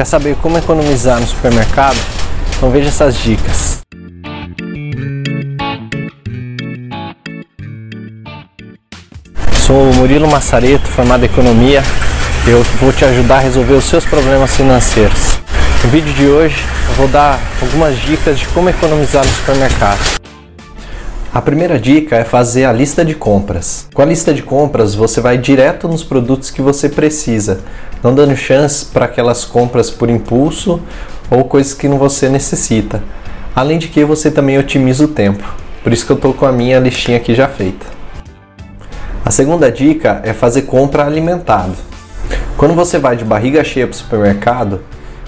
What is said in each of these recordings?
Quer saber como economizar no supermercado? Então veja essas dicas. Sou Murilo Massareto, formado em Economia. Eu vou te ajudar a resolver os seus problemas financeiros. No vídeo de hoje eu vou dar algumas dicas de como economizar no supermercado. A primeira dica é fazer a lista de compras. Com a lista de compras, você vai direto nos produtos que você precisa, não dando chance para aquelas compras por impulso ou coisas que você necessita. Além de que você também otimiza o tempo. Por isso que eu estou com a minha listinha aqui já feita. A segunda dica é fazer compra alimentado. Quando você vai de barriga cheia para o supermercado,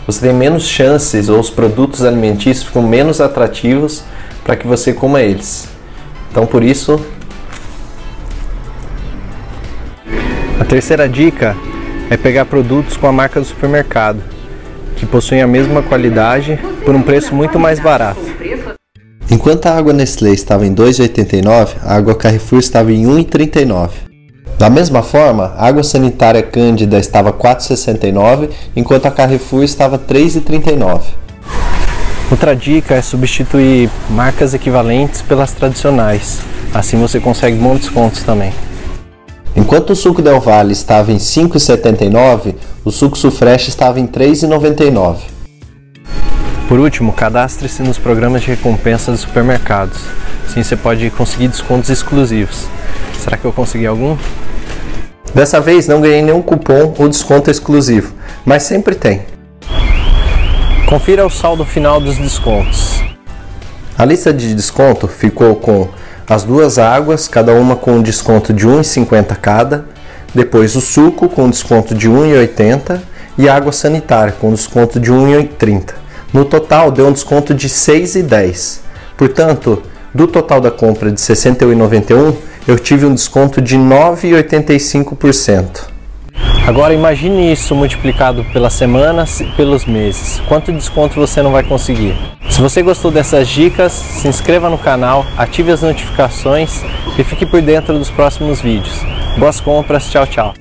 você tem menos chances ou os produtos alimentícios ficam menos atrativos para que você coma eles. Então por isso. A terceira dica é pegar produtos com a marca do supermercado, que possuem a mesma qualidade por um preço muito mais barato. Enquanto a água Nestlé estava em 2,89, a água Carrefour estava em 1,39. Da mesma forma, a água sanitária Cândida estava 4,69, enquanto a Carrefour estava 3,39. Outra dica é substituir marcas equivalentes pelas tradicionais. Assim você consegue bons descontos também. Enquanto o suco Del Valle estava em 5,79, o suco Sufresh estava em 3,99. Por último, cadastre-se nos programas de recompensa dos supermercados. Assim você pode conseguir descontos exclusivos. Será que eu consegui algum? Dessa vez não ganhei nenhum cupom ou desconto exclusivo, mas sempre tem. Confira o saldo final dos descontos. A lista de desconto ficou com as duas águas, cada uma com um desconto de 1,50 cada, depois o suco com desconto de 1,80 e a água sanitária com desconto de 1,30. No total deu um desconto de 6,10. Portanto, do total da compra de 61,91, eu tive um desconto de 9,85%. Agora imagine isso multiplicado pelas semanas e pelos meses. Quanto desconto você não vai conseguir? Se você gostou dessas dicas, se inscreva no canal, ative as notificações e fique por dentro dos próximos vídeos. Boas compras, tchau, tchau.